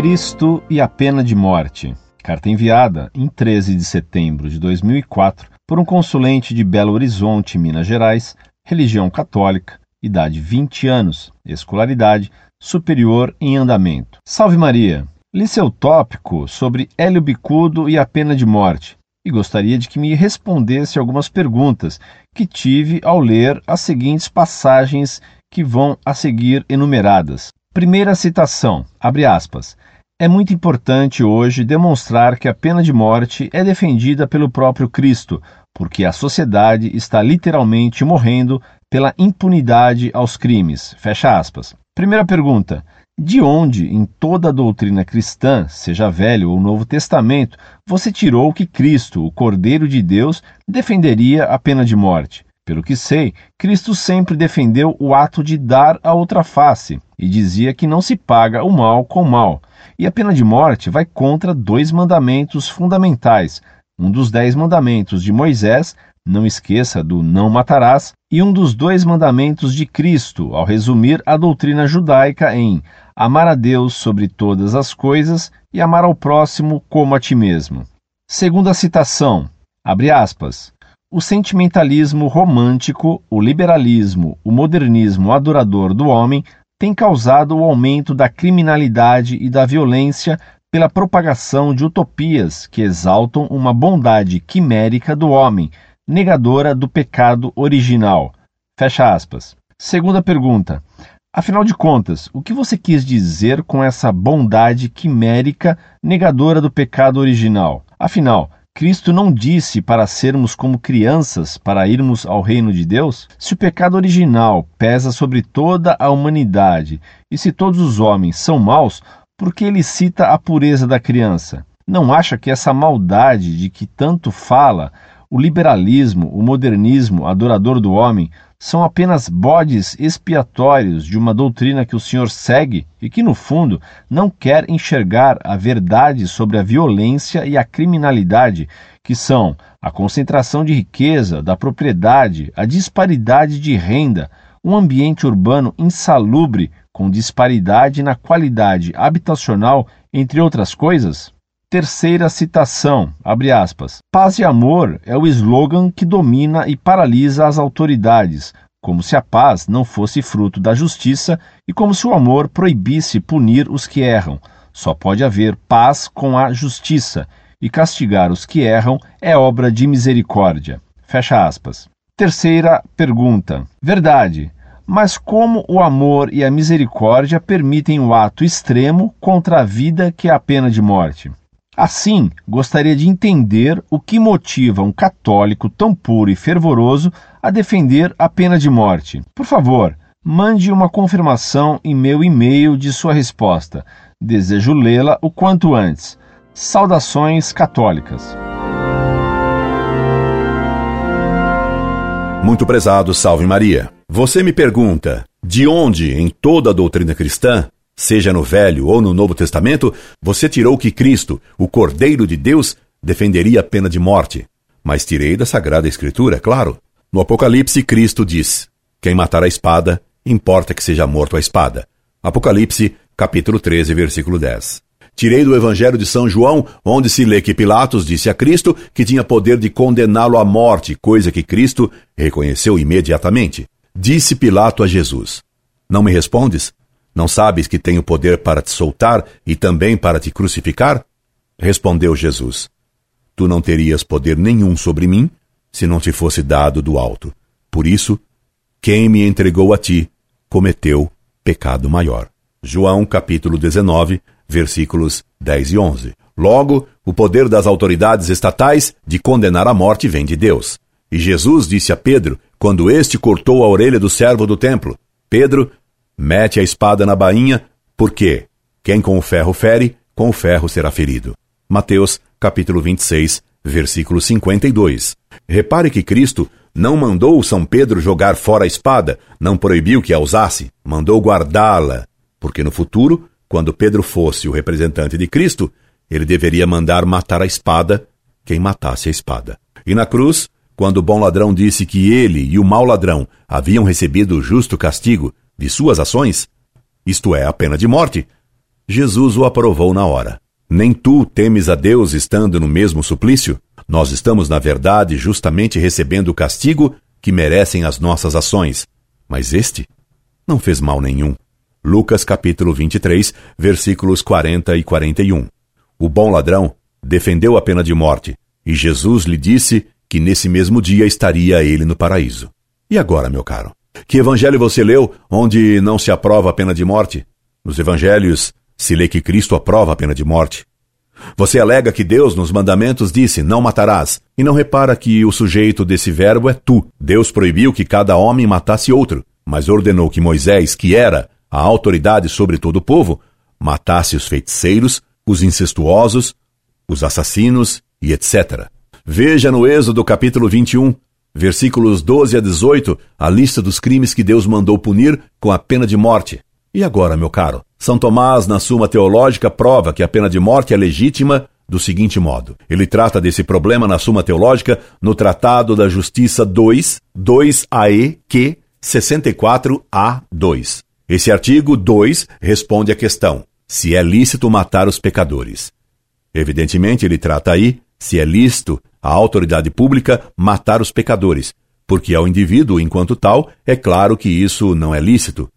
Cristo e a pena de morte. Carta enviada em 13 de setembro de 2004 por um consulente de Belo Horizonte, Minas Gerais, religião católica, idade 20 anos, escolaridade superior em andamento. Salve Maria! Li seu tópico sobre Hélio Bicudo e a pena de morte e gostaria de que me respondesse algumas perguntas que tive ao ler as seguintes passagens que vão a seguir enumeradas. Primeira citação, abre aspas. É muito importante hoje demonstrar que a pena de morte é defendida pelo próprio Cristo, porque a sociedade está literalmente morrendo pela impunidade aos crimes. Fecha aspas. Primeira pergunta: de onde, em toda a doutrina cristã, seja Velho ou Novo Testamento, você tirou que Cristo, o Cordeiro de Deus, defenderia a pena de morte? Pelo que sei, Cristo sempre defendeu o ato de dar a outra face e dizia que não se paga o mal com mal. E a pena de morte vai contra dois mandamentos fundamentais. Um dos dez mandamentos de Moisés, não esqueça do não matarás, e um dos dois mandamentos de Cristo, ao resumir a doutrina judaica em amar a Deus sobre todas as coisas e amar ao próximo como a ti mesmo. Segunda citação, abre aspas, o sentimentalismo romântico, o liberalismo, o modernismo adorador do homem tem causado o aumento da criminalidade e da violência pela propagação de utopias que exaltam uma bondade quimérica do homem, negadora do pecado original. Fecha aspas. Segunda pergunta. Afinal de contas, o que você quis dizer com essa bondade quimérica negadora do pecado original? Afinal, Cristo não disse para sermos como crianças para irmos ao reino de Deus? Se o pecado original pesa sobre toda a humanidade e se todos os homens são maus, por que ele cita a pureza da criança? Não acha que essa maldade de que tanto fala, o liberalismo, o modernismo adorador do homem, são apenas bodes expiatórios de uma doutrina que o senhor segue e que, no fundo, não quer enxergar a verdade sobre a violência e a criminalidade, que são a concentração de riqueza, da propriedade, a disparidade de renda, um ambiente urbano insalubre com disparidade na qualidade habitacional, entre outras coisas? Terceira citação, abre aspas. Paz e amor é o slogan que domina e paralisa as autoridades, como se a paz não fosse fruto da justiça e como se o amor proibisse punir os que erram. Só pode haver paz com a justiça, e castigar os que erram é obra de misericórdia. Fecha aspas. Terceira pergunta. Verdade. Mas como o amor e a misericórdia permitem o ato extremo contra a vida que é a pena de morte? Assim, gostaria de entender o que motiva um católico tão puro e fervoroso a defender a pena de morte. Por favor, mande uma confirmação em meu e-mail de sua resposta. Desejo lê-la o quanto antes. Saudações católicas. Muito prezado, salve Maria. Você me pergunta: de onde, em toda a doutrina cristã, seja no Velho ou no Novo Testamento, você tirou que Cristo, o Cordeiro de Deus, defenderia a pena de morte. Mas tirei da Sagrada Escritura, é claro. No Apocalipse, Cristo diz: Quem matar a espada, importa que seja morto a espada. Apocalipse, capítulo 13, versículo 10. Tirei do Evangelho de São João, onde se lê que Pilatos disse a Cristo que tinha poder de condená-lo à morte, coisa que Cristo reconheceu imediatamente. Disse Pilato a Jesus: Não me respondes? Não sabes que tenho poder para te soltar e também para te crucificar? Respondeu Jesus: Tu não terias poder nenhum sobre mim se não te fosse dado do alto. Por isso, quem me entregou a ti cometeu pecado maior. João capítulo 19, versículos 10 e 11. Logo, o poder das autoridades estatais de condenar a morte vem de Deus. E Jesus disse a Pedro, quando este cortou a orelha do servo do templo: Pedro, mete a espada na bainha, porque quem com o ferro fere, com o ferro será ferido. Mateus, capítulo 26, versículo 52. Repare que Cristo não mandou São Pedro jogar fora a espada, não proibiu que a usasse, mandou guardá-la, porque no futuro, quando Pedro fosse o representante de Cristo, ele deveria mandar matar a espada quem matasse a espada. E na cruz, quando o bom ladrão disse que ele e o mau ladrão haviam recebido o justo castigo de suas ações, isto é, a pena de morte, Jesus o aprovou na hora. Nem tu temes a Deus estando no mesmo suplício? Nós estamos, na verdade, justamente recebendo o castigo que merecem as nossas ações. Mas este não fez mal nenhum. Lucas capítulo 23, versículos 40 e 41. O bom ladrão defendeu a pena de morte, e Jesus lhe disse que nesse mesmo dia estaria ele no paraíso. E agora, meu caro? Que evangelho você leu onde não se aprova a pena de morte? Nos evangelhos se lê que Cristo aprova a pena de morte. Você alega que Deus, nos mandamentos, disse: Não matarás, e não repara que o sujeito desse verbo é tu. Deus proibiu que cada homem matasse outro, mas ordenou que Moisés, que era a autoridade sobre todo o povo, matasse os feiticeiros, os incestuosos, os assassinos e etc. Veja no Êxodo capítulo 21, versículos 12 a 18, a lista dos crimes que Deus mandou punir com a pena de morte. E agora, meu caro? São Tomás, na Suma Teológica, prova que a pena de morte é legítima do seguinte modo. Ele trata desse problema na Suma Teológica no Tratado da Justiça 2, 2AE, Q 64A2. Esse artigo 2 responde à questão se é lícito matar os pecadores. Evidentemente, ele trata aí se é lícito a autoridade pública matar os pecadores, porque ao indivíduo, enquanto tal, é claro que isso não é lícito,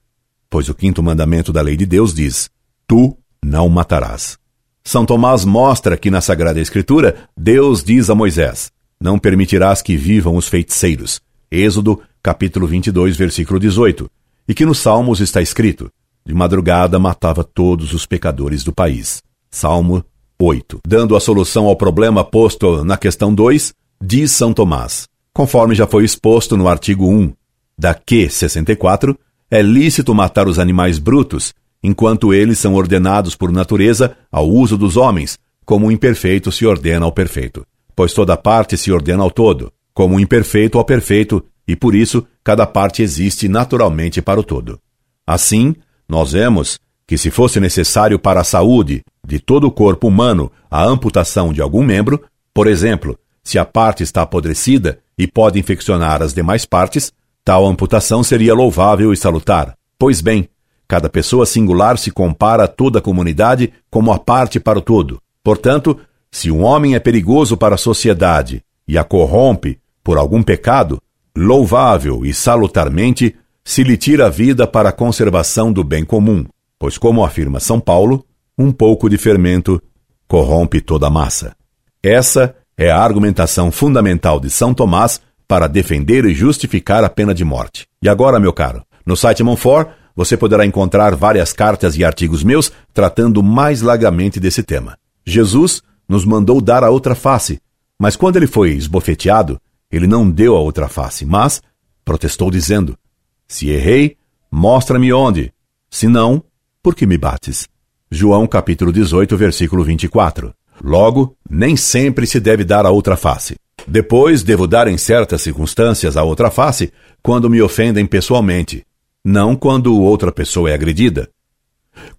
pois o quinto mandamento da lei de Deus diz: Tu não matarás. São Tomás mostra que na Sagrada Escritura Deus diz a Moisés: Não permitirás que vivam os feiticeiros. Êxodo, capítulo 22, versículo 18. E que nos Salmos está escrito: De madrugada matava todos os pecadores do país. Salmo 8. Dando a solução ao problema posto na questão 2, diz São Tomás, conforme já foi exposto no artigo 1 da Q 64, é lícito matar os animais brutos, enquanto eles são ordenados por natureza ao uso dos homens, como o imperfeito se ordena ao perfeito. Pois toda parte se ordena ao todo, como o imperfeito ao perfeito, e por isso cada parte existe naturalmente para o todo. Assim, nós vemos que se fosse necessário para a saúde de todo o corpo humano a amputação de algum membro, por exemplo, se a parte está apodrecida e pode infeccionar as demais partes, tal amputação seria louvável e salutar. Pois bem, cada pessoa singular se compara a toda a comunidade como a parte para o todo. Portanto, se um homem é perigoso para a sociedade e a corrompe por algum pecado, louvável e salutarmente se lhe tira a vida para a conservação do bem comum pois, como afirma São Paulo, um pouco de fermento corrompe toda a massa. Essa é a argumentação fundamental de São Tomás para defender e justificar a pena de morte. E agora, meu caro, no site Monfort você poderá encontrar várias cartas e artigos meus tratando mais largamente desse tema. Jesus nos mandou dar a outra face, mas quando ele foi esbofeteado, ele não deu a outra face, mas protestou dizendo: Se errei, mostra-me onde. Se não, por que me bates? João capítulo 18, versículo 24. Logo, nem sempre se deve dar a outra face. Depois, devo dar em certas circunstâncias a outra face quando me ofendem pessoalmente, não quando outra pessoa é agredida.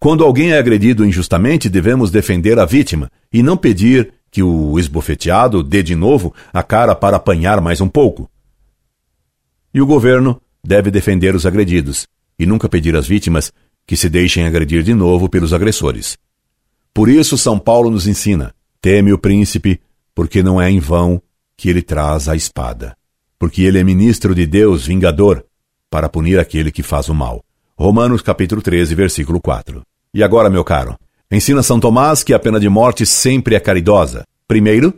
Quando alguém é agredido injustamente, devemos defender a vítima e não pedir que o esbofeteado dê de novo a cara para apanhar mais um pouco. E o governo deve defender os agredidos e nunca pedir às vítimas que se deixem agredir de novo pelos agressores. Por isso, São Paulo nos ensina: teme o príncipe, porque não é em vão que ele traz a espada. Porque ele é ministro de Deus, vingador, para punir aquele que faz o mal. Romanos capítulo 13, versículo 4. E agora, meu caro, ensina São Tomás que a pena de morte sempre é caridosa. Primeiro,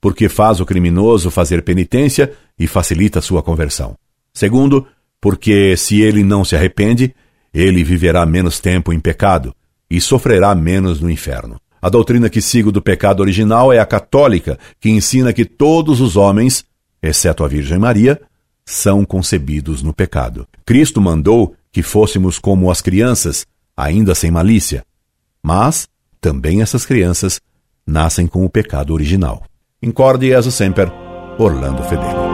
porque faz o criminoso fazer penitência e facilita sua conversão. Segundo, porque se ele não se arrepende, ele viverá menos tempo em pecado e sofrerá menos no inferno. A doutrina que sigo do pecado original é a católica, que ensina que todos os homens, exceto a Virgem Maria, são concebidos no pecado. Cristo mandou que fôssemos como as crianças, ainda sem malícia. Mas também essas crianças nascem com o pecado original. Incorde Jesus Semper, Orlando Fedeli.